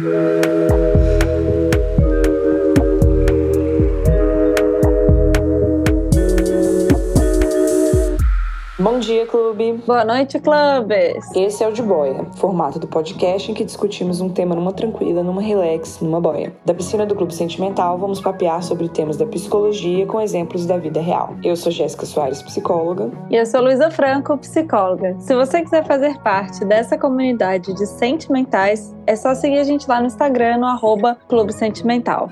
Bom dia, clube! Boa noite, clubes! Esse é o De Boia, formato do podcast em que discutimos um tema numa tranquila, numa relax, numa boia. Da piscina do Clube Sentimental, vamos papear sobre temas da psicologia com exemplos da vida real. Eu sou Jéssica Soares, psicóloga. E eu sou Luísa Franco, psicóloga. Se você quiser fazer parte dessa comunidade de sentimentais, é só seguir a gente lá no Instagram, no arroba Clube Sentimental.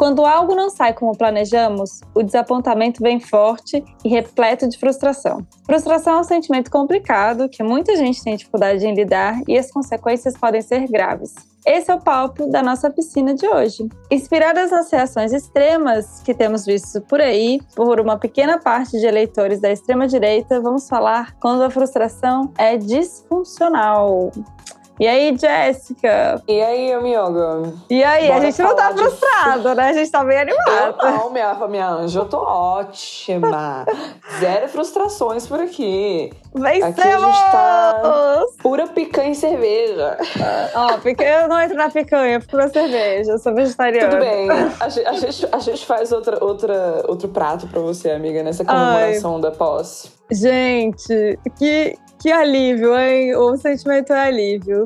Quando algo não sai como planejamos, o desapontamento vem forte e repleto de frustração. Frustração é um sentimento complicado que muita gente tem dificuldade em lidar e as consequências podem ser graves. Esse é o palco da nossa piscina de hoje. Inspiradas nas reações extremas que temos visto por aí, por uma pequena parte de eleitores da extrema-direita, vamos falar quando a frustração é disfuncional. E aí, Jéssica? E aí, amiga? E aí, Bora a gente não tá frustrado, de... né? A gente tá bem animado. Eu não, minha, minha anja, eu tô ótima. Zero frustrações por aqui. Vencemos! Aqui a gente tá pura picanha e cerveja. Ó, picanha, eu não entro na picanha, eu fico na cerveja, eu sou vegetariana. Tudo bem, a gente, a gente, a gente faz outra, outra, outro prato pra você, amiga, nessa comemoração Ai. da posse. Gente, que, que alívio, hein? O sentimento é alívio.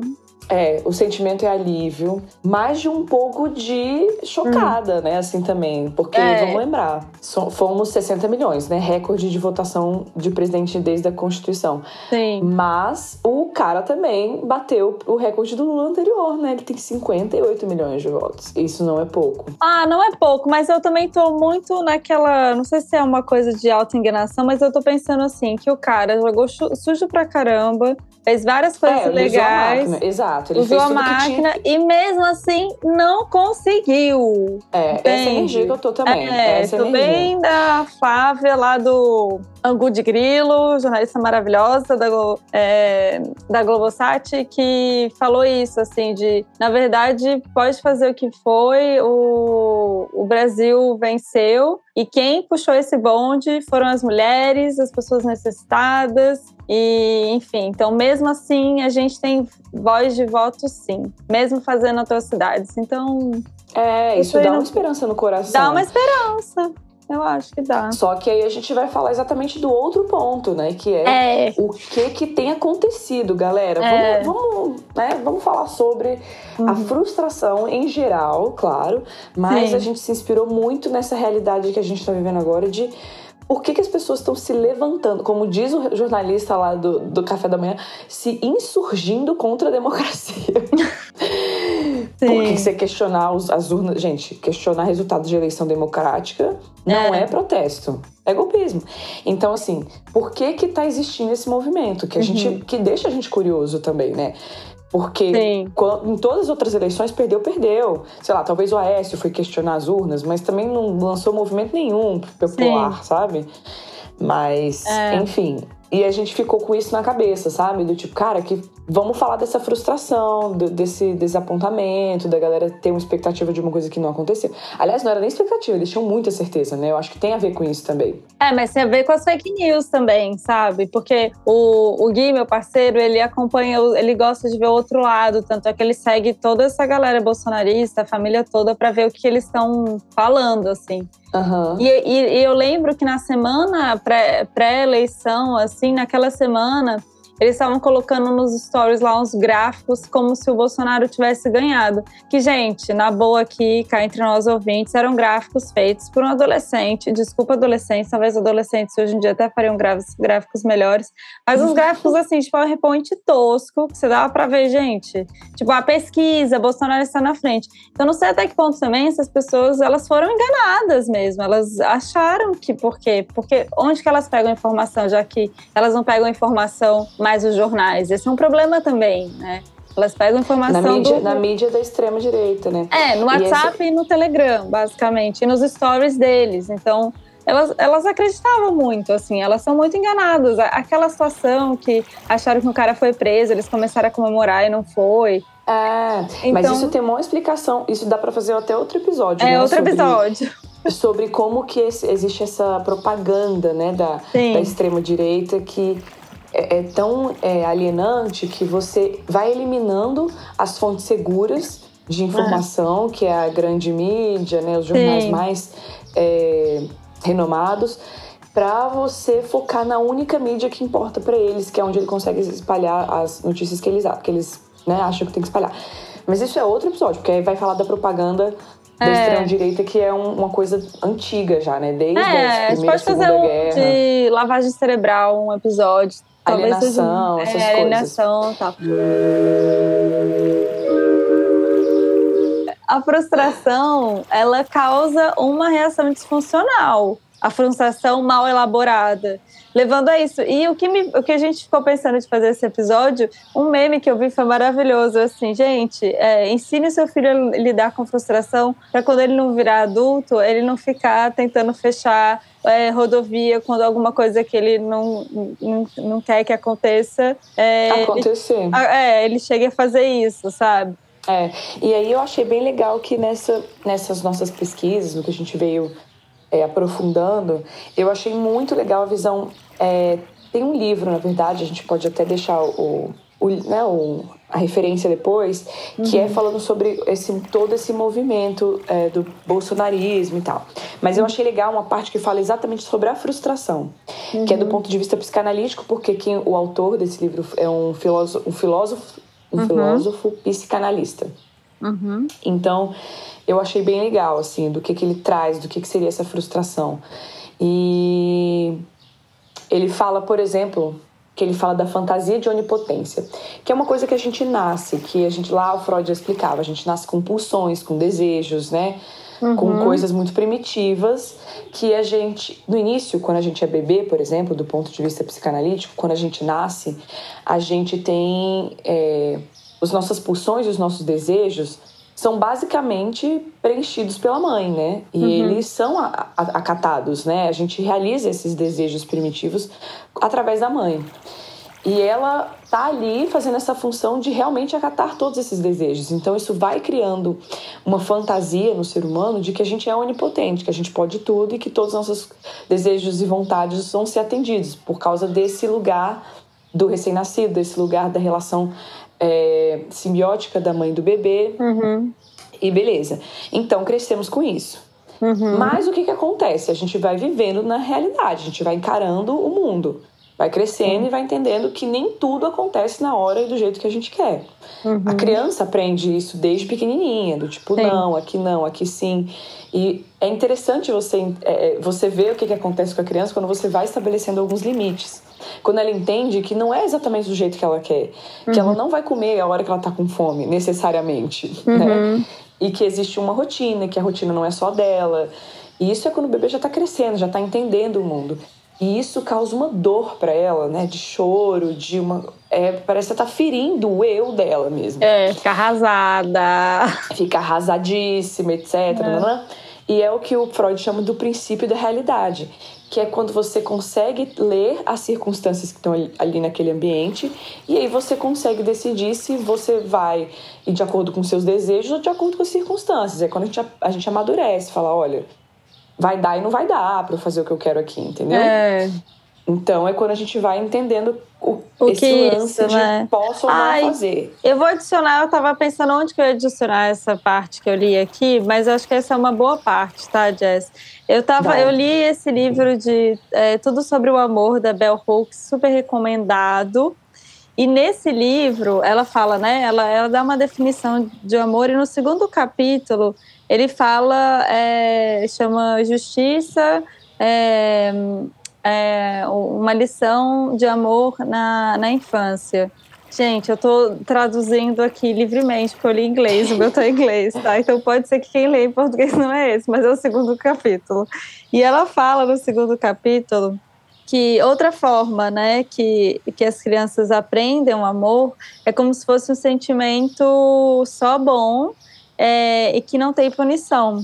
É, o sentimento é alívio, mas de um pouco de chocada, hum. né? Assim também. Porque, é. vamos lembrar, fomos 60 milhões, né? Recorde de votação de presidente desde a Constituição. Sim. Mas o cara também bateu o recorde do Lula anterior, né? Ele tem 58 milhões de votos. Isso não é pouco. Ah, não é pouco, mas eu também tô muito naquela. Não sei se é uma coisa de auto-enganação, mas eu tô pensando assim: que o cara jogou sujo pra caramba, fez várias coisas é, legais. Exato. Exato. Ele usou a máquina e mesmo assim não conseguiu. É, Entende? essa energia que eu tô também. É, essa tô energia. bem da Flávia lá do Angu de Grilo, jornalista maravilhosa da, é, da Globosat, que falou isso, assim, de na verdade pode fazer o que foi, o, o Brasil venceu e quem puxou esse bonde foram as mulheres, as pessoas necessitadas, e, enfim, então mesmo assim a gente tem voz de voto sim, mesmo fazendo atrocidades. Então. É, isso dá não... uma esperança no coração. Dá uma esperança. Eu acho que dá. Só que aí a gente vai falar exatamente do outro ponto, né? Que é, é. o que que tem acontecido, galera. É. Vamos, vamos, né? vamos falar sobre uhum. a frustração em geral, claro. Mas Sim. a gente se inspirou muito nessa realidade que a gente está vivendo agora de por que, que as pessoas estão se levantando, como diz o jornalista lá do, do café da manhã, se insurgindo contra a democracia. Sim. Porque você questionar os, as urnas. Gente, questionar resultados de eleição democrática não é, é protesto. É golpismo. Então, assim, por que que tá existindo esse movimento? Que, a uhum. gente, que deixa a gente curioso também, né? Porque em todas as outras eleições, perdeu, perdeu. Sei lá, talvez o Aécio foi questionar as urnas, mas também não lançou movimento nenhum popular, Sim. sabe? Mas, é. enfim, e a gente ficou com isso na cabeça, sabe? Do tipo, cara, que vamos falar dessa frustração, do, desse desapontamento, da galera ter uma expectativa de uma coisa que não aconteceu. Aliás, não era nem expectativa, eles tinham muita certeza, né? Eu acho que tem a ver com isso também. É, mas tem a ver com as fake news também, sabe? Porque o, o Gui, meu parceiro, ele acompanha, ele gosta de ver o outro lado, tanto é que ele segue toda essa galera bolsonarista, a família toda, para ver o que eles estão falando, assim. Uhum. E, e, e, eu lembro que na semana pré-eleição, pré assim, naquela semana, eles estavam colocando nos stories lá uns gráficos como se o Bolsonaro tivesse ganhado. Que, gente, na boa aqui, cá entre nós ouvintes, eram gráficos feitos por um adolescente. Desculpa, adolescentes, talvez adolescentes hoje em dia até fariam gráficos melhores. Mas uns gráficos, assim, tipo, PowerPoint tosco, que você dava pra ver, gente. Tipo, a pesquisa, Bolsonaro está na frente. Então, não sei até que ponto também essas pessoas, elas foram enganadas mesmo. Elas acharam que, por quê? Porque onde que elas pegam informação, já que elas não pegam informação mais os jornais. Esse é um problema também, né? Elas pegam informação na mídia, do... na mídia da extrema direita, né? É, no WhatsApp e, esse... e no Telegram, basicamente, e nos stories deles. Então, elas, elas acreditavam muito, assim, elas são muito enganadas. Aquela situação que acharam que o cara foi preso, eles começaram a comemorar e não foi. É, então, mas isso tem uma explicação, isso dá para fazer até outro episódio. É, né? outro sobre, episódio. Sobre como que esse, existe essa propaganda, né, da, da extrema direita que é, é tão é, alienante que você vai eliminando as fontes seguras de informação, que é a grande mídia, né, os jornais Sim. mais é, renomados, para você focar na única mídia que importa para eles, que é onde ele consegue espalhar as notícias que eles, que eles né, acham que tem que espalhar. Mas isso é outro episódio, porque aí vai falar da propaganda da é. extrema-direita, que é um, uma coisa antiga já, né? Desde é, a Primeira, Segunda um Guerra. de lavagem cerebral, um episódio. Alienação, essas é, coisas. Alienação tal. A frustração, ela causa uma reação disfuncional a frustração mal elaborada, levando a isso. E o que, me, o que a gente ficou pensando de fazer esse episódio, um meme que eu vi foi maravilhoso, assim, gente, é, ensine seu filho a lidar com frustração para quando ele não virar adulto, ele não ficar tentando fechar é, rodovia quando alguma coisa que ele não, não, não quer que aconteça. É, Acontecer. Ele, é, ele chega a fazer isso, sabe? É, e aí eu achei bem legal que nessa, nessas nossas pesquisas, no que a gente veio é, aprofundando, eu achei muito legal a visão. É, tem um livro, na verdade, a gente pode até deixar o, o, né, o a referência depois, que é uhum. é falando sobre esse, todo esse movimento é, do bolsonarismo e tal. Mas eu achei legal uma parte que fala exatamente sobre a frustração, uhum. que é do uhum. ponto de vista psicanalítico, porque quem, o autor desse livro é um filósofo, um filósofo, um uhum. filósofo psicanalista. Uhum. Então, eu achei bem legal, assim, do que, que ele traz, do que, que seria essa frustração. E ele fala, por exemplo, que ele fala da fantasia de onipotência, que é uma coisa que a gente nasce, que a gente lá o Freud já explicava, a gente nasce com pulsões, com desejos, né? Uhum. Com coisas muito primitivas que a gente, no início, quando a gente é bebê, por exemplo, do ponto de vista psicanalítico, quando a gente nasce, a gente tem é, as nossas pulsões e os nossos desejos são basicamente preenchidos pela mãe, né? E uhum. eles são acatados, né? A gente realiza esses desejos primitivos através da mãe. E ela tá ali fazendo essa função de realmente acatar todos esses desejos. Então isso vai criando uma fantasia no ser humano de que a gente é onipotente, que a gente pode tudo e que todos os nossos desejos e vontades vão ser atendidos por causa desse lugar do recém-nascido, desse lugar da relação é, simbiótica da mãe do bebê. Uhum. E beleza. Então crescemos com isso. Uhum. Mas o que, que acontece? A gente vai vivendo na realidade, a gente vai encarando o mundo. Vai crescendo uhum. e vai entendendo que nem tudo acontece na hora e do jeito que a gente quer. Uhum. A criança aprende isso desde pequenininha, do tipo, sim. não, aqui não, aqui sim. E é interessante você, é, você ver o que, que acontece com a criança quando você vai estabelecendo alguns limites. Quando ela entende que não é exatamente do jeito que ela quer, uhum. que ela uhum. não vai comer a hora que ela tá com fome, necessariamente, né? uhum. né? E que existe uma rotina, que a rotina não é só dela. E isso é quando o bebê já tá crescendo, já tá entendendo o mundo. E isso causa uma dor para ela, né? De choro, de uma. É, parece que tá ferindo o eu dela mesmo. É, fica arrasada. Fica arrasadíssima, etc. É. Né? E é o que o Freud chama do princípio da realidade, que é quando você consegue ler as circunstâncias que estão ali naquele ambiente e aí você consegue decidir se você vai ir de acordo com seus desejos ou de acordo com as circunstâncias. É quando a gente, a gente amadurece, fala, olha, vai dar e não vai dar para eu fazer o que eu quero aqui, entendeu? É. Então é quando a gente vai entendendo o, o que lance isso, né? posso ou Ai, não fazer. Eu vou adicionar, eu tava pensando onde que eu ia adicionar essa parte que eu li aqui, mas acho que essa é uma boa parte, tá, Jess? Eu, tava, eu li esse livro de é, Tudo sobre o Amor, da Bell Hooks, super recomendado. E nesse livro, ela fala, né? Ela, ela dá uma definição de amor, e no segundo capítulo, ele fala, é, chama Justiça, é, é, uma lição de amor na, na infância. Gente, eu estou traduzindo aqui livremente, porque eu li inglês, o meu tá em inglês, tá? Então pode ser que quem lê em português não é esse, mas é o segundo capítulo. E ela fala no segundo capítulo que outra forma, né, que, que as crianças aprendem o amor é como se fosse um sentimento só bom é, e que não tem punição.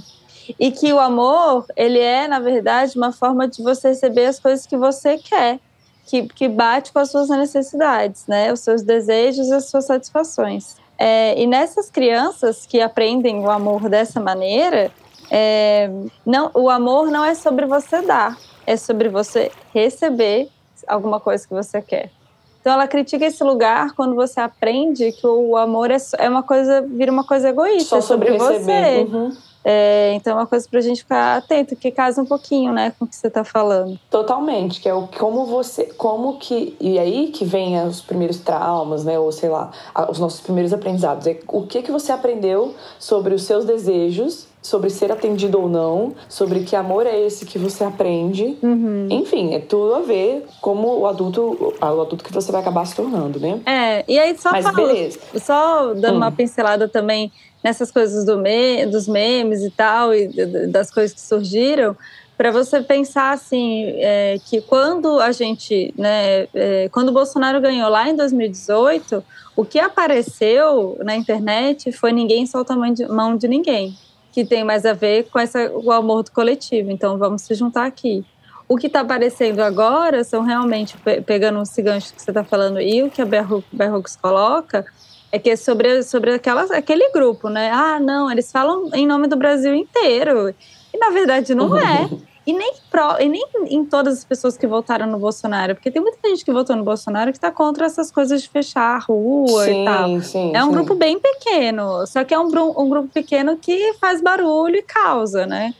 E que o amor, ele é, na verdade, uma forma de você receber as coisas que você quer, que, que bate com as suas necessidades, né? Os seus desejos e as suas satisfações. É, e nessas crianças que aprendem o amor dessa maneira, é, não, o amor não é sobre você dar, é sobre você receber alguma coisa que você quer. Então ela critica esse lugar quando você aprende que o amor é, é uma coisa, vira uma coisa egoísta Só sobre, sobre você. Uhum. É, então é uma coisa para a gente ficar atento, que casa um pouquinho, né, com o que você está falando. Totalmente, que é o como você, como que e aí que vem os primeiros traumas, né, ou sei lá, os nossos primeiros aprendizados. É o que que você aprendeu sobre os seus desejos sobre ser atendido ou não, sobre que amor é esse que você aprende. Uhum. Enfim, é tudo a ver como o adulto, o adulto que você vai acabar se tornando, né? É, e aí só Mas falo, beleza. só dando hum. uma pincelada também nessas coisas do me, dos memes e tal, e das coisas que surgiram, para você pensar assim, é, que quando a gente, né, é, quando o Bolsonaro ganhou lá em 2018, o que apareceu na internet foi ninguém solta a mão de, mão de ninguém que tem mais a ver com essa, o amor do coletivo. Então, vamos se juntar aqui. O que está aparecendo agora são realmente, pegando esse gancho que você está falando e o que a Berrux coloca, é que é sobre, sobre aquelas, aquele grupo, né? Ah, não, eles falam em nome do Brasil inteiro. E, na verdade, não é. E nem, pro, e nem em todas as pessoas que votaram no Bolsonaro, porque tem muita gente que votou no Bolsonaro que está contra essas coisas de fechar a rua sim, e tal. Sim, é um sim. grupo bem pequeno, só que é um, um, grupo pequeno que faz barulho e causa, né?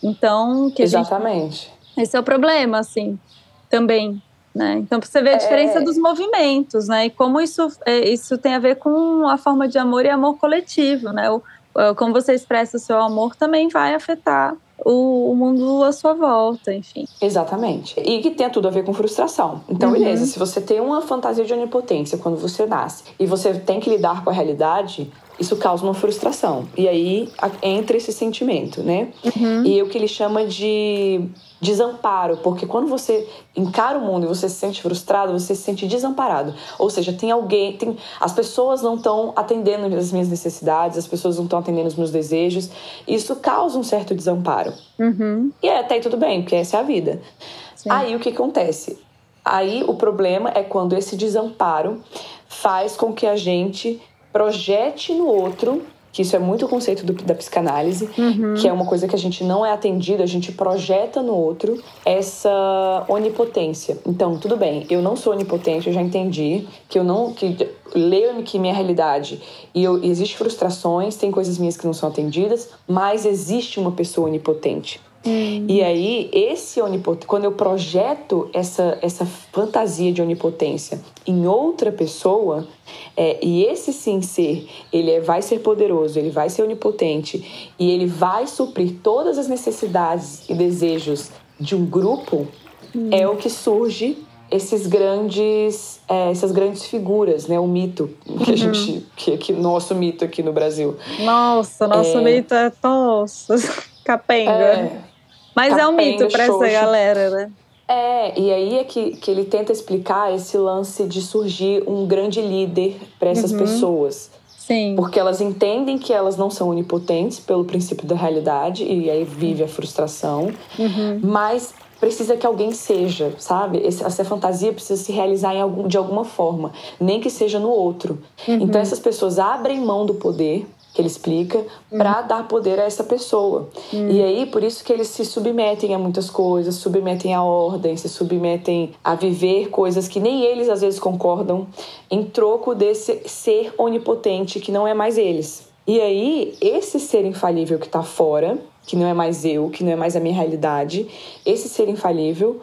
Então, que Exatamente. Gente, esse é o problema, assim, também. Né? Então, você vê a diferença é... dos movimentos, né? E como isso, é, isso tem a ver com a forma de amor e amor coletivo, né? O, como você expressa o seu amor também vai afetar o, o, mundo à sua volta, enfim. Exatamente. E que tem tudo a ver com frustração. Então, uhum. beleza, se você tem uma fantasia de onipotência quando você nasce e você tem que lidar com a realidade, isso causa uma frustração. E aí entra esse sentimento, né? Uhum. E o que ele chama de desamparo, porque quando você encara o mundo e você se sente frustrado, você se sente desamparado. Ou seja, tem alguém, tem as pessoas não estão atendendo as minhas necessidades, as pessoas não estão atendendo os meus desejos. Isso causa um certo desamparo. Uhum. E é, até aí tudo bem, porque essa é a vida. Sim. Aí o que acontece? Aí o problema é quando esse desamparo faz com que a gente projete no outro que isso é muito o conceito do, da psicanálise, uhum. que é uma coisa que a gente não é atendido, a gente projeta no outro essa onipotência. Então, tudo bem, eu não sou onipotente, eu já entendi que eu não que leio que minha realidade e eu, existe frustrações, tem coisas minhas que não são atendidas, mas existe uma pessoa onipotente. Uhum. E aí, esse onipotente, quando eu projeto essa, essa fantasia de onipotência em outra pessoa, é, e esse sim ser, ele é, vai ser poderoso, ele vai ser onipotente e ele vai suprir todas as necessidades e desejos de um grupo, uhum. é o que surge esses grandes, é, essas grandes figuras, né? O mito que a gente, uhum. que, que nosso mito aqui no Brasil. Nossa, nosso é... mito é nossa, capenga. É, mas é um mito para essa galera, né? É, e aí é que, que ele tenta explicar esse lance de surgir um grande líder para essas uhum. pessoas. Sim. Porque elas entendem que elas não são onipotentes pelo princípio da realidade, e aí vive a frustração, uhum. mas precisa que alguém seja, sabe? Essa fantasia precisa se realizar algum, de alguma forma, nem que seja no outro. Uhum. Então essas pessoas abrem mão do poder que ele explica, uhum. para dar poder a essa pessoa. Uhum. E aí, por isso que eles se submetem a muitas coisas, submetem a ordem, se submetem a viver coisas que nem eles às vezes concordam, em troco desse ser onipotente que não é mais eles. E aí, esse ser infalível que está fora, que não é mais eu, que não é mais a minha realidade, esse ser infalível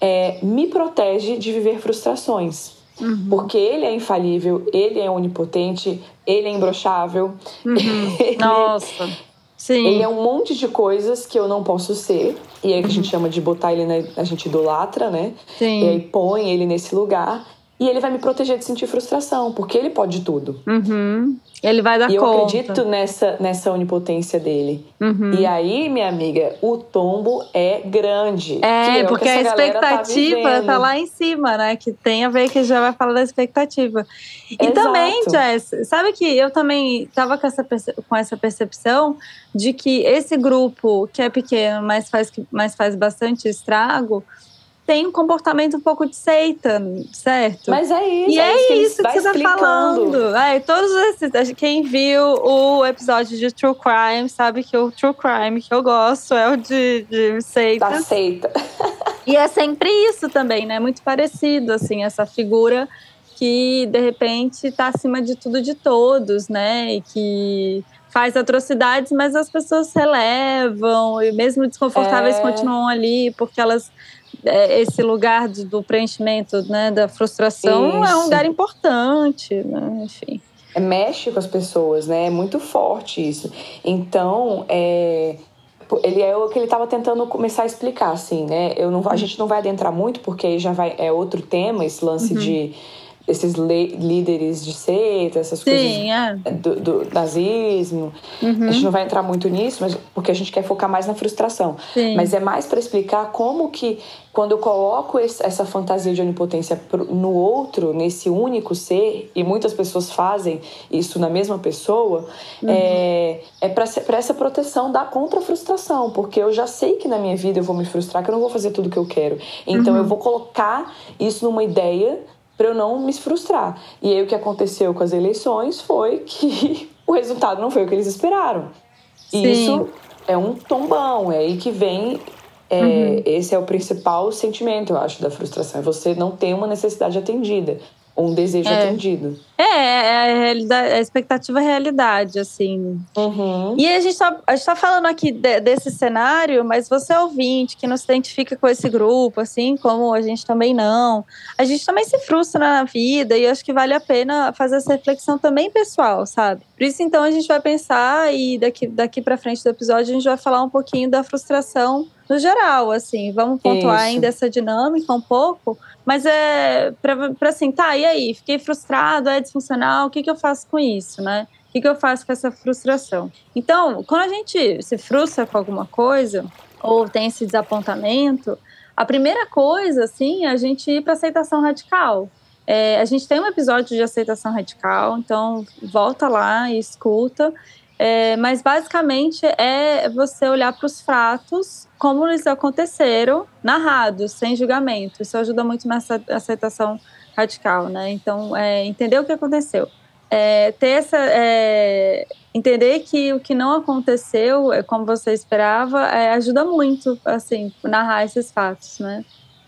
é, me protege de viver frustrações. Uhum. Porque ele é infalível, ele é onipotente, ele é imbrochável. Uhum. ele, Nossa. Sim. Ele é um monte de coisas que eu não posso ser. E aí uhum. a gente chama de botar ele na. A gente idolatra, né? Sim. E aí põe ele nesse lugar. E ele vai me proteger de sentir frustração, porque ele pode tudo. Uhum. Ele vai dar e conta. E eu acredito nessa, nessa onipotência dele. Uhum. E aí, minha amiga, o tombo é grande. É, é porque a tá expectativa tá, tá, lá em cima, né? Que tem a ver que já vai falar da expectativa. E Exato. também, Jess, sabe que eu também tava com essa, com essa percepção de que esse grupo que é pequeno, mas faz, mas faz bastante estrago, tem um comportamento um pouco de seita, certo? Mas é isso. E é, é isso, que, que você tá falando. É, todos esses. Quem viu o episódio de True Crime sabe que o True Crime que eu gosto é o de, de seita. Da seita. e é sempre isso também, né? Muito parecido, assim, essa figura que de repente está acima de tudo de todos, né? E que faz atrocidades, mas as pessoas relevam e mesmo desconfortáveis é... continuam ali porque elas esse lugar do, do, preenchimento, né, da frustração Isso. é um lugar importante, né? enfim. É, mexe com as pessoas, né? É muito forte isso. Então, é, ele é o que ele estava tentando começar a explicar, assim, né? Eu não, a gente não vai adentrar muito porque aí já vai é outro tema esse lance uhum. de esses líderes de seita, essas Sim, coisas é. do, do, nazismo. Uhum. A gente não vai entrar muito nisso, mas porque a gente quer focar mais na frustração. Sim. Mas é mais para explicar como que quando eu coloco esse, essa fantasia de onipotência no outro, nesse único ser, e muitas pessoas fazem isso na mesma pessoa, uhum. é, é para essa proteção da contra frustração, porque eu já sei que na minha vida eu vou me frustrar, que eu não vou fazer tudo que eu quero. Então uhum. eu vou colocar isso numa ideia para eu não me frustrar. E aí o que aconteceu com as eleições foi que o resultado não foi o que eles esperaram. E isso é um tombão, é aí que vem. É, uhum. Esse é o principal sentimento, eu acho, da frustração. É você não ter uma necessidade atendida um desejo é. atendido. É, é a, realidade, a expectativa é a realidade, assim. Uhum. E a gente, tá, a gente tá falando aqui de, desse cenário, mas você é ouvinte que não se identifica com esse grupo, assim como a gente também não. A gente também se frustra na vida e acho que vale a pena fazer essa reflexão também pessoal, sabe? Por isso, então, a gente vai pensar e daqui, daqui para frente do episódio a gente vai falar um pouquinho da frustração no geral, assim. Vamos pontuar Isso. ainda essa dinâmica um pouco, mas é para assim, tá, e aí? Fiquei frustrado, é disfuncional, o que, que eu faço com isso, né? O que, que eu faço com essa frustração? Então, quando a gente se frustra com alguma coisa, ou tem esse desapontamento, a primeira coisa, assim, é a gente ir para aceitação radical. É, a gente tem um episódio de aceitação radical, então volta lá e escuta. É, mas basicamente é você olhar para os fatos como eles aconteceram, narrados, sem julgamento. Isso ajuda muito nessa aceitação radical, né? Então, é, entender o que aconteceu. É, ter essa. É, entender que o que não aconteceu, é como você esperava, é, ajuda muito, assim, narrar esses fatos, né?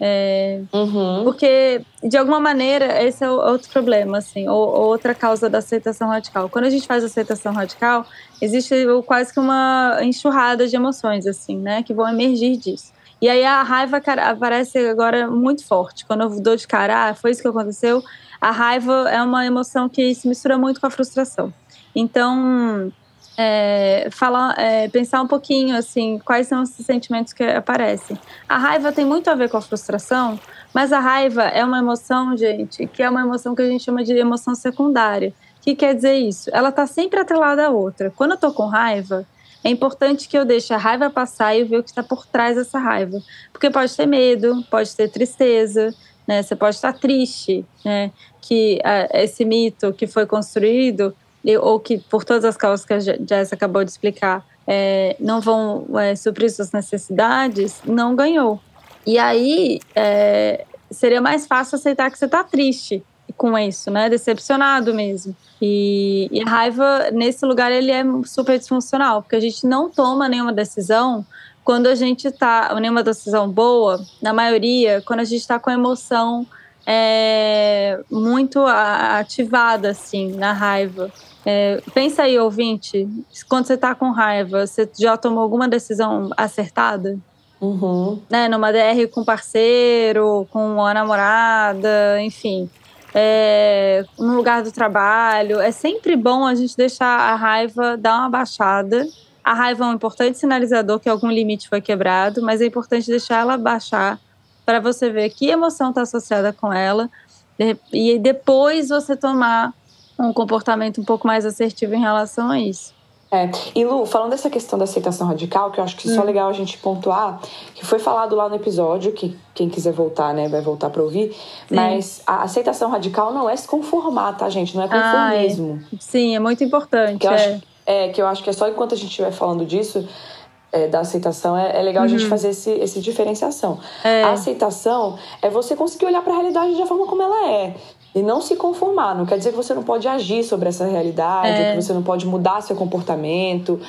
É, uhum. Porque, de alguma maneira, esse é outro problema, assim, ou, outra causa da aceitação radical. Quando a gente faz aceitação radical, existe quase que uma enxurrada de emoções, assim, né, que vão emergir disso. E aí a raiva aparece agora muito forte. Quando eu dou de cara, ah, foi isso que aconteceu, a raiva é uma emoção que se mistura muito com a frustração. Então, é, falar, é, pensar um pouquinho assim, quais são os sentimentos que aparecem. A raiva tem muito a ver com a frustração, mas a raiva é uma emoção, gente, que é uma emoção que a gente chama de emoção secundária. O que quer dizer isso? Ela está sempre atrelada à outra. Quando eu estou com raiva, é importante que eu deixe a raiva passar e ver o que está por trás dessa raiva. Porque pode ter medo, pode ter tristeza, né? Você pode estar triste, né? Que uh, esse mito que foi construído ou que por todas as causas que a Jess acabou de explicar é, não vão é, suprir suas necessidades, não ganhou. E aí é, seria mais fácil aceitar que você está triste com isso, né? Decepcionado mesmo. E, e, a raiva, nesse lugar, ele é super disfuncional, porque a gente não toma nenhuma decisão quando a gente está, nenhuma decisão boa, na maioria, quando a gente está com emoção é, muito ativada, assim, na raiva. É, pensa aí, ouvinte, quando você está com raiva, você já tomou alguma decisão acertada? Uhum. Né, numa DR com parceiro, com a namorada, enfim. É, no lugar do trabalho. É sempre bom a gente deixar a raiva dar uma baixada. A raiva é um importante sinalizador que algum limite foi quebrado, mas é importante deixar ela baixar para você ver que emoção está associada com ela e depois você tomar um comportamento um pouco mais assertivo em relação a isso. É. E Lu, falando dessa questão da aceitação radical, que eu acho que hum. só legal a gente pontuar, que foi falado lá no episódio, que quem quiser voltar, né, vai voltar para ouvir, Sim. mas a aceitação radical não é se conformar, tá, gente? Não é conformismo. Ah, é. Sim, é muito importante. Que é. Acho, é, que eu acho que é só enquanto a gente estiver falando disso, é, da aceitação, é, é legal uhum. a gente uhum. fazer esse, esse diferenciação. É. A aceitação é você conseguir olhar para a realidade da forma como ela é E não se conformar. Não quer dizer que você não pode agir sobre essa realidade, é. que você não pode mudar seu comportamento.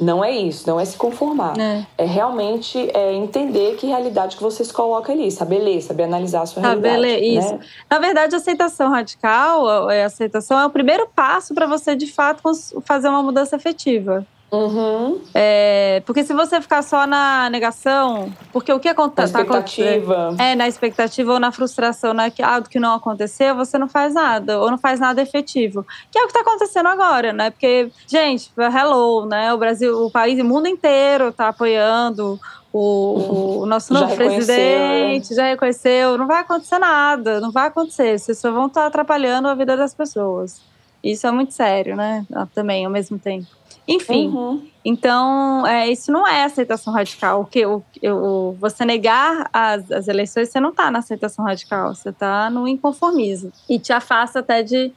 Não é isso, não é se conformar. É, é realmente é entender que realidade que você se coloca ali, saber ler, saber analisar a sua saber realidade. Ler, isso. Né? Na verdade, a aceitação radical, a aceitação é o primeiro passo para você, de fato, fazer uma mudança efetiva. Uhum. É, porque se você ficar só na negação, porque o que acontece? Na expectativa. Tá, é, na expectativa ou na frustração, né? Que, ah, do que não aconteceu, você não faz nada, ou não faz nada efetivo. Que é o que está acontecendo agora, né? Porque, gente, hello, né? O Brasil, o país, o mundo inteiro está apoiando o, o, nosso novo já presidente né? já reconheceu, não vai acontecer nada, não vai acontecer, vocês só vão estar atrapalhando a vida das pessoas. Isso é muito sério, né? Também, ao mesmo tempo. Enfim, uhum. então é, isso não é aceitação radical. O que o, o, você negar as, as eleições, você não está na aceitação radical, você está no inconformismo e te afasta até de, de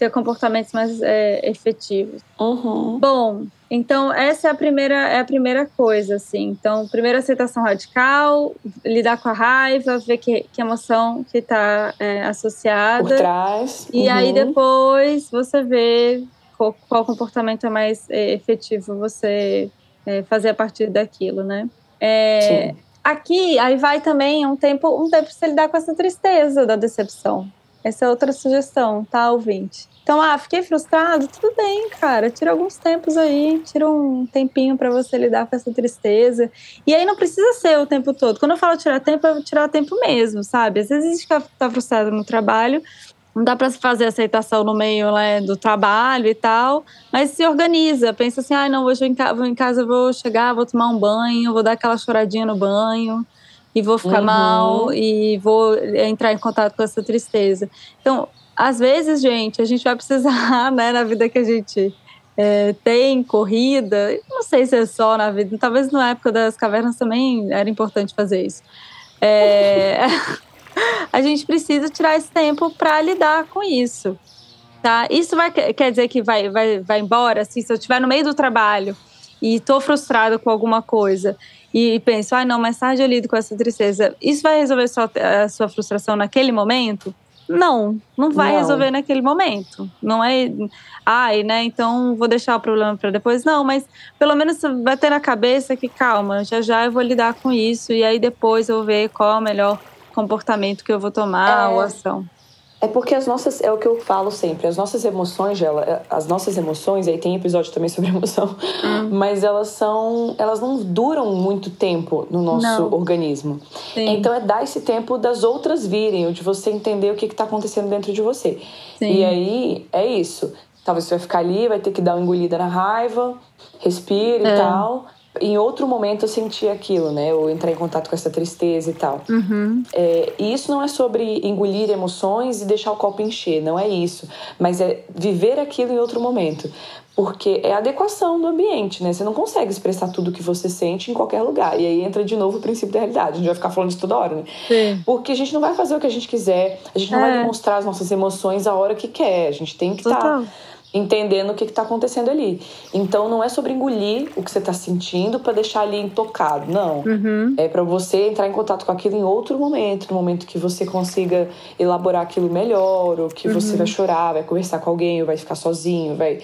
ter comportamentos mais é, efetivos. Uhum. Bom, então essa é a primeira é a primeira coisa, assim. Então, primeiro aceitação radical, lidar com a raiva, ver que, que emoção que está é, associada. Por trás. E uhum. aí depois você vê qual, qual comportamento é mais é, efetivo você é, fazer a partir daquilo, né? É, aqui, aí vai também um tempo, um tempo para você lidar com essa tristeza da decepção. Essa é outra sugestão, tá, ouvinte? Então, ah, fiquei frustrado, tudo bem, cara. Tira alguns tempos aí, tira um tempinho para você lidar com essa tristeza. E aí não precisa ser o tempo todo. Quando eu falo tirar tempo, é tirar tempo mesmo, sabe? Às vezes a gente fica tá frustrado no trabalho, não dá para fazer aceitação no meio né, do trabalho e tal, mas se organiza, pensa assim, ah, não, hoje eu em, vou em casa, vou chegar, vou tomar um banho, vou dar aquela choradinha no banho e vou ficar uhum. mal e vou entrar em contato com essa tristeza. Então, às vezes, gente, a gente vai precisar, né, na vida que a gente é, tem, corrida, não sei se é só na vida, talvez na época das cavernas também era importante fazer isso. É... a gente precisa tirar esse tempo para lidar com isso. Tá? Isso vai, quer dizer que vai, vai, vai embora? Assim, se eu estiver no meio do trabalho e estou frustrada com alguma coisa e penso, ah, não, mais tarde eu lido com essa tristeza, isso vai resolver sua, a sua frustração naquele momento? Não, não vai não. resolver naquele momento. Não é, ai, né? Então vou deixar o problema para depois. Não, mas pelo menos vai ter na cabeça que calma, já já eu vou lidar com isso e aí depois eu vou ver qual é o melhor comportamento que eu vou tomar é, ou ação. É porque as nossas, é o que eu falo sempre, as nossas emoções, ela, é, as nossas emoções, aí tem episódio também sobre emoção, hum. mas elas são, elas não duram muito tempo no nosso não. organismo. Sim. Então é dar esse tempo das outras virem, ou de você entender o que está acontecendo dentro de você. Sim. E aí é isso. Talvez você vai ficar ali, vai ter que dar uma engolida na raiva, respira é. e tal em outro momento eu sentir aquilo, né? Ou entrar em contato com essa tristeza e tal. Uhum. É, e isso não é sobre engolir emoções e deixar o copo encher, não é isso. Mas é viver aquilo em outro momento. Porque é adequação do ambiente, né? Você não consegue expressar tudo que você sente em qualquer lugar. E aí entra de novo o princípio da realidade. A gente vai ficar falando isso toda hora, né? Sim. Porque a gente não vai fazer o que a gente quiser, a gente não é. vai demonstrar as nossas emoções a hora que quer. A gente tem que estar. Tá entendendo o que está acontecendo ali. Então não é sobre engolir o que você está sentindo para deixar ali intocado, não. Uhum. É para você entrar em contato com aquilo em outro momento, no momento que você consiga elaborar aquilo melhor, ou que uhum. você vai chorar, vai conversar com alguém, ou vai ficar sozinho, vai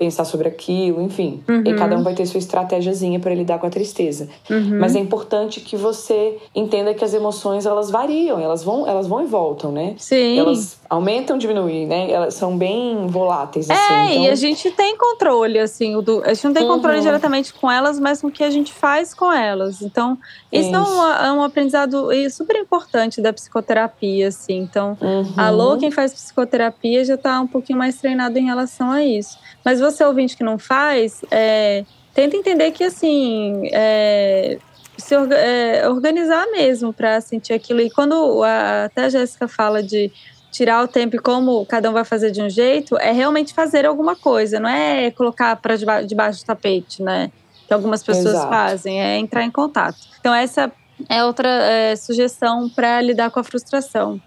pensar sobre aquilo, enfim. Uhum. E cada um vai ter sua estratégiazinha para lidar com a tristeza. Uhum. Mas é importante que você entenda que as emoções elas variam, elas vão, elas vão e voltam, né? Sim. Elas aumentam, diminuem, né? Elas são bem voláteis é, assim. É, então... e a gente tem controle assim, do, a gente não tem controle uhum. diretamente com elas, mas com o que a gente faz com elas. Então, isso, isso. É, um, é um aprendizado super importante da psicoterapia, assim. Então, uhum. alô, quem faz psicoterapia já está um pouquinho mais treinado em relação a isso. Mas você ouvinte que não faz, é, tenta entender que assim é, se é, organizar mesmo para sentir aquilo. E quando a, até a Jéssica fala de tirar o tempo e como cada um vai fazer de um jeito, é realmente fazer alguma coisa, não é colocar para debaixo, debaixo do tapete, né? Que algumas pessoas Exato. fazem, é entrar em contato. Então, essa é outra é, sugestão para lidar com a frustração.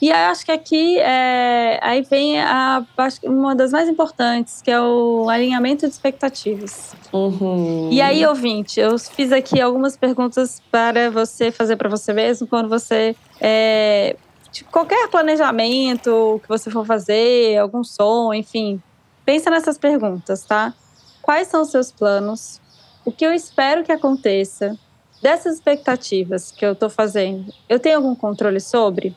E aí, acho que aqui é, aí vem a, uma das mais importantes, que é o alinhamento de expectativas. Uhum. E aí, ouvinte, eu fiz aqui algumas perguntas para você fazer para você mesmo quando você. É, qualquer planejamento que você for fazer, algum som, enfim. Pensa nessas perguntas, tá? Quais são os seus planos? O que eu espero que aconteça? Dessas expectativas que eu estou fazendo, eu tenho algum controle sobre?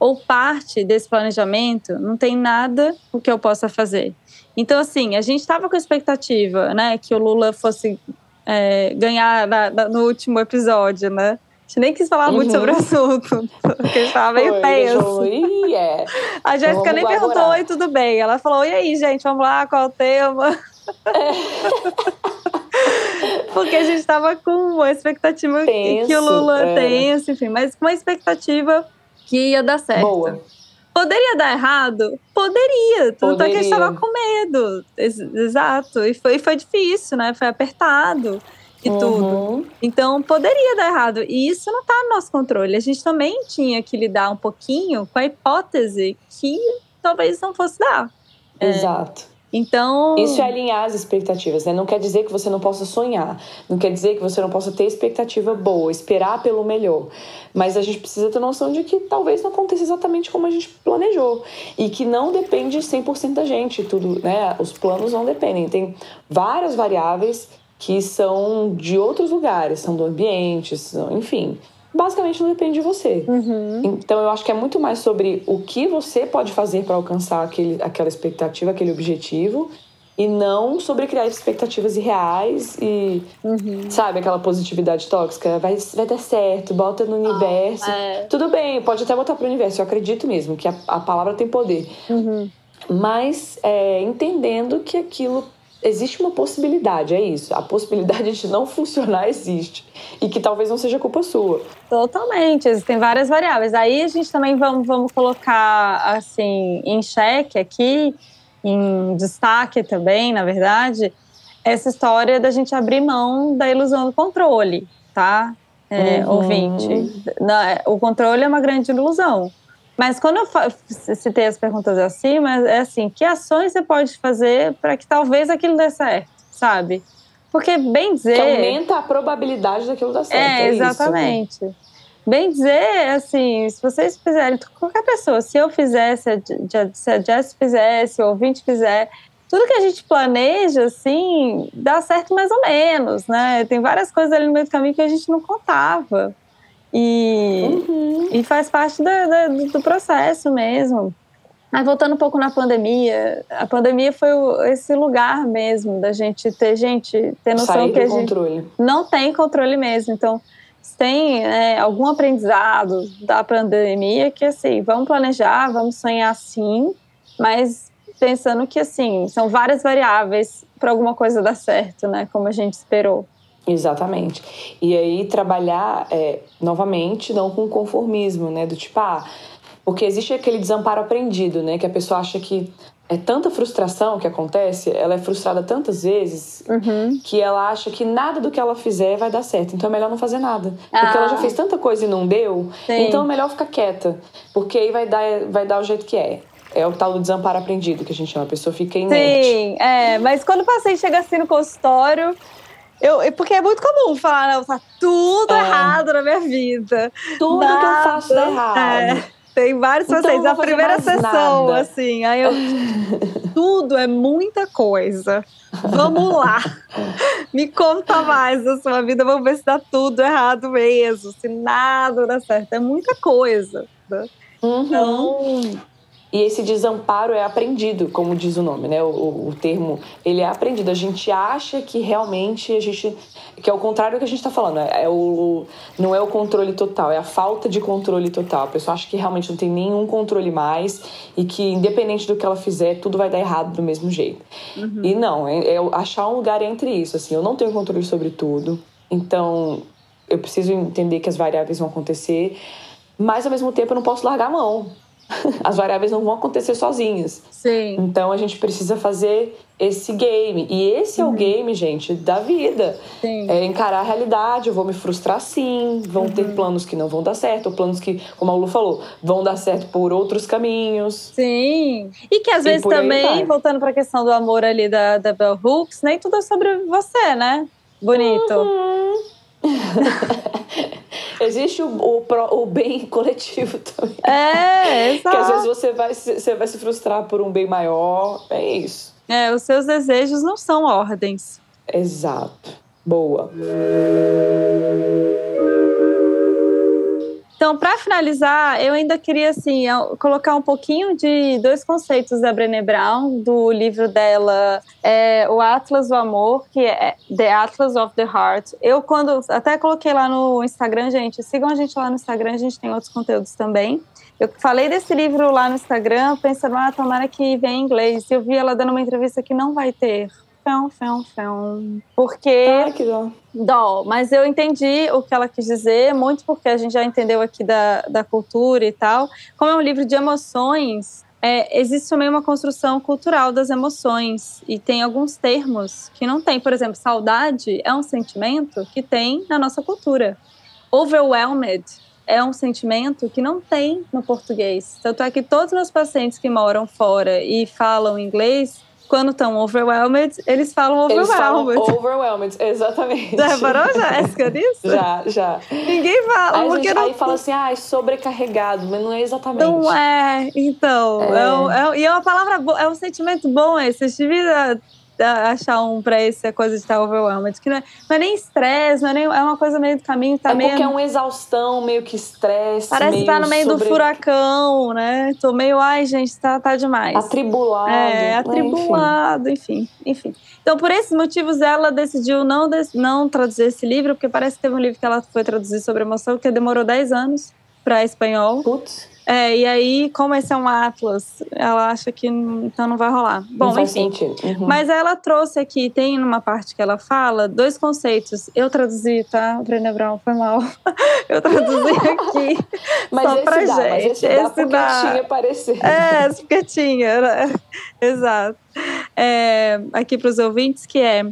Ou parte desse planejamento, não tem nada o que eu possa fazer. Então, assim, a gente estava com a expectativa, né, que o Lula fosse é, ganhar na, na, no último episódio, né? A gente nem quis falar uhum. muito sobre o assunto, porque estava meio tenso. Yeah. A Jéssica nem perguntou, oi, tudo bem? Ela falou, e aí, gente, vamos lá, qual o tema? É. porque a gente estava com uma expectativa tenso, que o Lula é. tenso, enfim, mas com uma expectativa que ia dar certo. Boa. Poderia dar errado? Poderia. Tanto é que a gente tava com medo. Exato. E foi, foi difícil, né? Foi apertado e uhum. tudo. Então, poderia dar errado. E isso não tá no nosso controle. A gente também tinha que lidar um pouquinho com a hipótese que talvez não fosse dar. Exato. É. Então. Isso é alinhar as expectativas, né? Não quer dizer que você não possa sonhar, não quer dizer que você não possa ter expectativa boa, esperar pelo melhor. Mas a gente precisa ter noção de que talvez não aconteça exatamente como a gente planejou e que não depende 100% da gente, tudo, né? Os planos não dependem. Tem várias variáveis que são de outros lugares, são do ambiente, são, enfim basicamente não depende de você. Uhum. Então eu acho que é muito mais sobre o que você pode fazer para alcançar aquele, aquela expectativa, aquele objetivo. E não sobre criar expectativas irreais e, uhum. sabe, aquela positividade tóxica. Vai, vai dar certo, bota no universo. Ah, é. Tudo bem, pode até botar pro universo. Eu acredito mesmo que a, a palavra tem poder. Uhum. Mas é, entendendo que aquilo existe uma possibilidade, é isso. A possibilidade de não funcionar existe. E que talvez não seja culpa sua. Totalmente, existem várias variáveis. Aí a gente também vamos, vamos colocar assim em xeque aqui, em destaque também, na verdade, essa história da gente abrir mão da ilusão do controle, tá? É, uhum. Ouvinte. O controle é uma grande ilusão. Mas quando eu citei as perguntas acima, é assim: que ações você pode fazer para que talvez aquilo dê certo, sabe? Porque, bem dizer. Que aumenta a probabilidade daquilo dar certo. É, é exatamente. Isso. Bem dizer, assim, se vocês fizerem, qualquer pessoa, se eu fizesse, se a Jess fizesse, o ouvinte fizer, tudo que a gente planeja, assim, dá certo mais ou menos, né? Tem várias coisas ali no meio do caminho que a gente não contava. E, uhum. e faz parte do, do processo mesmo. Aí, voltando um pouco na pandemia, a pandemia foi esse lugar mesmo da gente ter, gente, ter noção Sair que a controle. gente não tem controle mesmo. Então, se tem né, algum aprendizado da pandemia que, assim, vamos planejar, vamos sonhar sim, mas pensando que, assim, são várias variáveis para alguma coisa dar certo, né? Como a gente esperou. Exatamente. E aí trabalhar é, novamente não com conformismo, né? Do tipo, ah, porque existe aquele desamparo aprendido, né? Que a pessoa acha que é tanta frustração que acontece, ela é frustrada tantas vezes uhum. que ela acha que nada do que ela fizer vai dar certo. Então é melhor não fazer nada. Ah. Porque ela já ah. fez tanta coisa e não deu, Sim. então é melhor ficar quieta. Porque aí vai dar, vai dar o jeito que é. É o tal do desamparo aprendido que a gente chama. A pessoa fica inerte. Sim, é. Mas quando o paciente chega assim no consultório, eu, porque é muito comum falar, não, tá tudo é. errado na minha vida. Tudo nada, que eu faço dá errado. É, tem vários então, pacientes. A primeira sessão, nada. assim, aí eu. tudo é muita coisa. Vamos lá. Me conta mais da sua vida, vamos ver se dá tudo errado mesmo. Se nada dá certo. É muita coisa. Né? Uhum. Então, e esse desamparo é aprendido, como diz o nome, né? O, o, termo, ele é aprendido. A gente acha que realmente a gente. Que é o contrário do que a gente está falando. É, é o, não é o controle total, é a falta de controle total. A pessoa acha que realmente não tem nenhum controle mais e que, independente do que ela fizer, tudo vai dar errado do mesmo jeito. Uhum. E não, é, é achar um lugar entre isso. Assim, eu não tenho controle sobre tudo, então eu preciso entender que as variáveis vão acontecer, mas ao mesmo tempo eu não posso largar a mão As variáveis não vão acontecer sozinhas. Sim. Então a gente precisa fazer esse game. E esse uhum. é o uhum. game, gente, da vida. Sim. É encarar a realidade. Eu vou me frustrar sim. Vão uhum. ter planos que não vão dar certo, ou planos que, como a Lu falou, vão dar certo por outros caminhos. Sim. E que às e vezes também, voltando para a questão do amor ali da, da Bell Hooks, nem tudo é sobre você, né? Bonito. Uhum. Existe o, o, o, bem coletivo também. É, exato. Que às vezes você vai, você vai se frustrar por um bem maior. É isso. É, os seus desejos não são ordens. Exato. Boa. Então, para finalizar, eu ainda queria assim colocar um pouquinho de dois conceitos da Brené Brown do livro dela, é, o Atlas do Amor, que é The Atlas of the Heart. Eu quando até coloquei lá no Instagram, gente, sigam a gente lá no Instagram, a gente tem outros conteúdos também. Eu falei desse livro lá no Instagram, pensando, ah, tomara que venha em inglês. Eu vi ela dando uma entrevista que não vai ter fão, fão, fão. Porque. Ah, que dó. Dó. Mas eu entendi o que ela quis dizer, muito porque a gente já entendeu aqui da, da cultura e tal. Como é um livro de emoções, é, existe também uma construção cultural das emoções e tem alguns termos que não tem. Por exemplo, saudade é um sentimento que tem na nossa cultura. Overwhelmed é um sentimento que não tem no português. Tanto é que todos os meus pacientes que moram fora e falam inglês quando estão overwhelmed, eles falam overwhelmed. Eles falam overwhelmed, exatamente. Já reparou, Jéssica, nisso? já, já. Ninguém fala. Aí, porque gente, não... aí fala assim, ah, é sobrecarregado, mas não é exatamente. Não é, então. É. É, é, e é uma palavra boa, é um sentimento bom esse. Você devia achar um pra essa coisa de estar overwhelmed. Que não é, não é nem estresse, não é nem. É uma coisa meio do caminho. Tá é meio, porque é uma exaustão, meio que estresse. Parece meio que tá no meio sobre... do furacão, né? Tô meio, ai, gente, tá, tá demais. Atribulado. É, atribulado, enfim. enfim. Então, por esses motivos, ela decidiu não, não traduzir esse livro, porque parece que teve um livro que ela foi traduzir sobre emoção, que demorou 10 anos para espanhol. Putz. É, e aí, como esse é um Atlas, ela acha que então não vai rolar. Bom, não faz enfim. Sentido. Uhum. Mas ela trouxe aqui, tem numa parte que ela fala, dois conceitos. Eu traduzi, tá? Brené Brown, foi mal. Eu traduzi aqui. mas só esse pra dá, gente. Mas esse, esse dá porque tinha. É, porque tinha. Né? Exato. É, aqui para os ouvintes, que é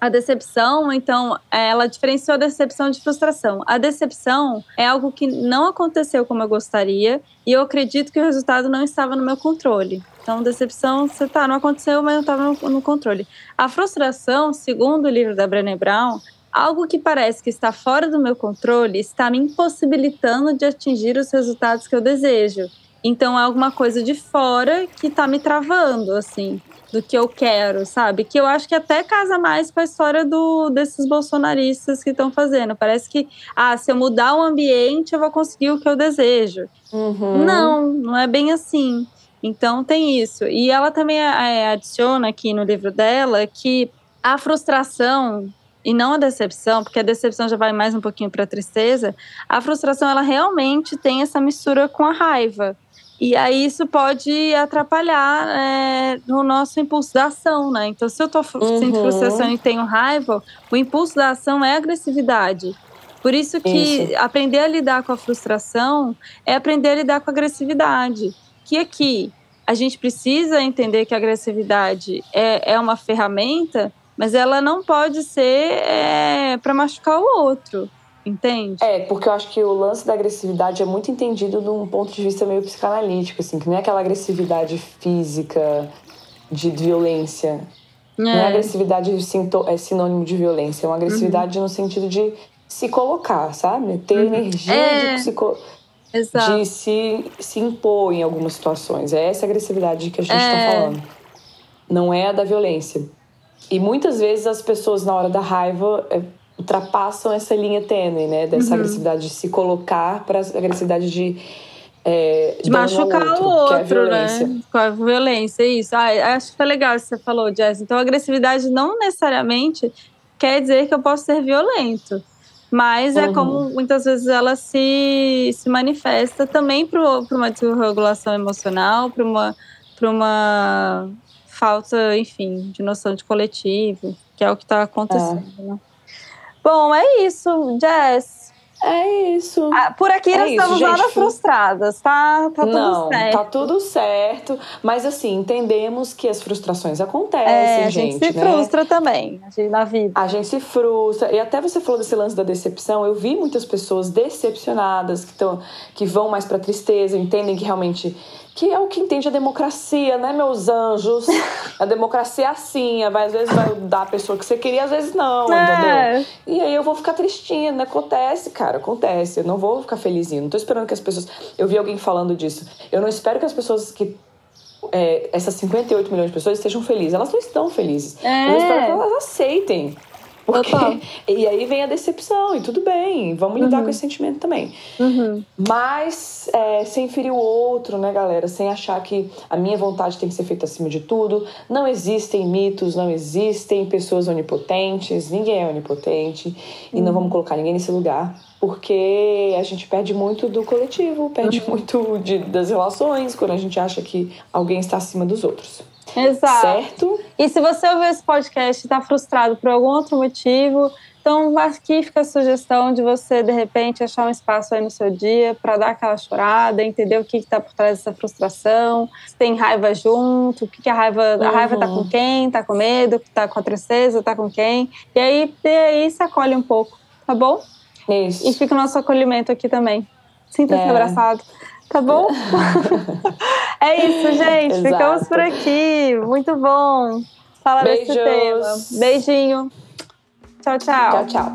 a decepção, então, ela diferenciou a decepção de frustração. A decepção é algo que não aconteceu como eu gostaria e eu acredito que o resultado não estava no meu controle. Então, decepção, você tá, não aconteceu, mas não estava no, no, controle. A frustração, segundo o livro da Brené Brown, algo que parece que está fora do meu controle está me impossibilitando de atingir os resultados que eu desejo. Então, é alguma coisa de fora que está me travando, assim do que eu quero, sabe? Que eu acho que até casa mais com a história do, desses bolsonaristas que estão fazendo. Parece que, ah, se eu mudar o ambiente, eu vou conseguir o que eu desejo. Uhum. Não, não é bem assim. Então tem isso. E ela também é, adiciona aqui no livro dela que a frustração e não a decepção, porque a decepção já vai mais um pouquinho para a tristeza, a frustração ela realmente tem essa mistura com a raiva. E aí isso pode atrapalhar é, no nosso impulso da ação, né? Então, se eu tô uhum. sentindo frustração e tenho raiva, o impulso da ação é agressividade. Por isso que isso. aprender a lidar com a frustração é aprender a lidar com a agressividade. Que aqui a gente precisa entender que a agressividade é, é uma ferramenta, mas ela não pode ser é, para machucar o outro entende? É, porque eu acho que o lance da agressividade é muito entendido de um ponto de vista meio psicanalítico, assim, que não é aquela agressividade física de violência. É. Não é agressividade é sinônimo de violência, é uma agressividade uhum. no sentido de se colocar, sabe? Ter uhum. energia é. de, se, de se, se impor em algumas situações. É essa agressividade que a gente está é. falando. Não é a da violência. E muitas vezes as pessoas, na hora da raiva, é, ultrapassam essa linha tênue, né? Dessa uhum. agressividade de se colocar para a agressividade de. É, de machucar o outro, é né? Com a violência, isso. Ah, acho que foi legal que você falou, Jess. Então, agressividade não necessariamente quer dizer que eu posso ser violento. Mas é uhum. é como muitas vezes ela se, se manifesta também para uma desregulação emocional, para uma, uma falta, enfim, de noção de coletivo, que é o que está acontecendo. É. Né? Bom, é isso, Jess. É isso. Ah, por aqui é nós isso, estamos gente, nada frustradas, tá? Tá tudo Não, certo. Tá tudo certo. Mas assim, entendemos que as frustrações acontecem, é, a gente. se né? frustra também na vida. A gente se frustra. E até você falou desse lance da decepção. Eu vi muitas pessoas decepcionadas que, tão, que vão mais pra tristeza, entendem que realmente que é o que entende a democracia, né, meus anjos? A democracia é assim, vai, às vezes vai dar a pessoa que você queria, às vezes não, é. entendeu? E aí eu vou ficar tristinha, né? Acontece, cara, acontece. Eu não vou ficar felizinho. Não tô esperando que as pessoas. Eu vi alguém falando disso. Eu não espero que as pessoas que é, essas 58 milhões de pessoas estejam felizes. Elas não estão felizes. É. Eu espero que elas aceitem porque, e aí vem a decepção, e tudo bem, vamos lidar uhum. com esse sentimento também. Uhum. Mas é, sem ferir o outro, né, galera? Sem achar que a minha vontade tem que ser feita acima de tudo. Não existem mitos, não existem pessoas onipotentes, ninguém é onipotente, uhum. e não uhum. vamos colocar ninguém nesse lugar. Porque a gente perde muito do coletivo, perde uhum. muito de, das relações quando a gente acha que alguém está acima dos outros. Exato. Certo? E se você ouvir esse podcast e está frustrado por algum outro motivo, então aqui fica a sugestão de você, de repente, achar um espaço aí no seu dia para dar aquela chorada, entender o que está por trás dessa frustração, se tem raiva junto, o que, que a raiva. Uhum. A raiva está com quem? Está com medo? Está com a tristeza? Está com quem? E aí, e aí se acolhe um pouco, tá bom? Isso. E fica o nosso acolhimento aqui também. Sinta-se é. abraçado. Tá bom? é isso, gente. Exato. Ficamos por aqui. Muito bom falar Beijos. desse tema. Beijinho. Tchau, tchau. Tchau, tchau.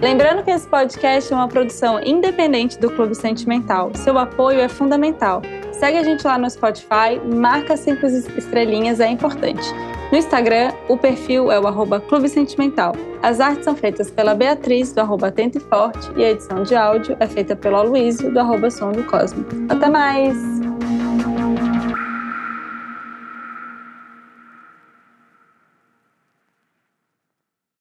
Lembrando que esse podcast é uma produção independente do Clube Sentimental. Seu apoio é fundamental. Segue a gente lá no Spotify, marca cinco estrelinhas, é importante. No Instagram, o perfil é o arroba Clube Sentimental. As artes são feitas pela Beatriz, do arroba Atento e Forte, e a edição de áudio é feita pelo Aloysio, do arroba Som do Cosmo. Até mais!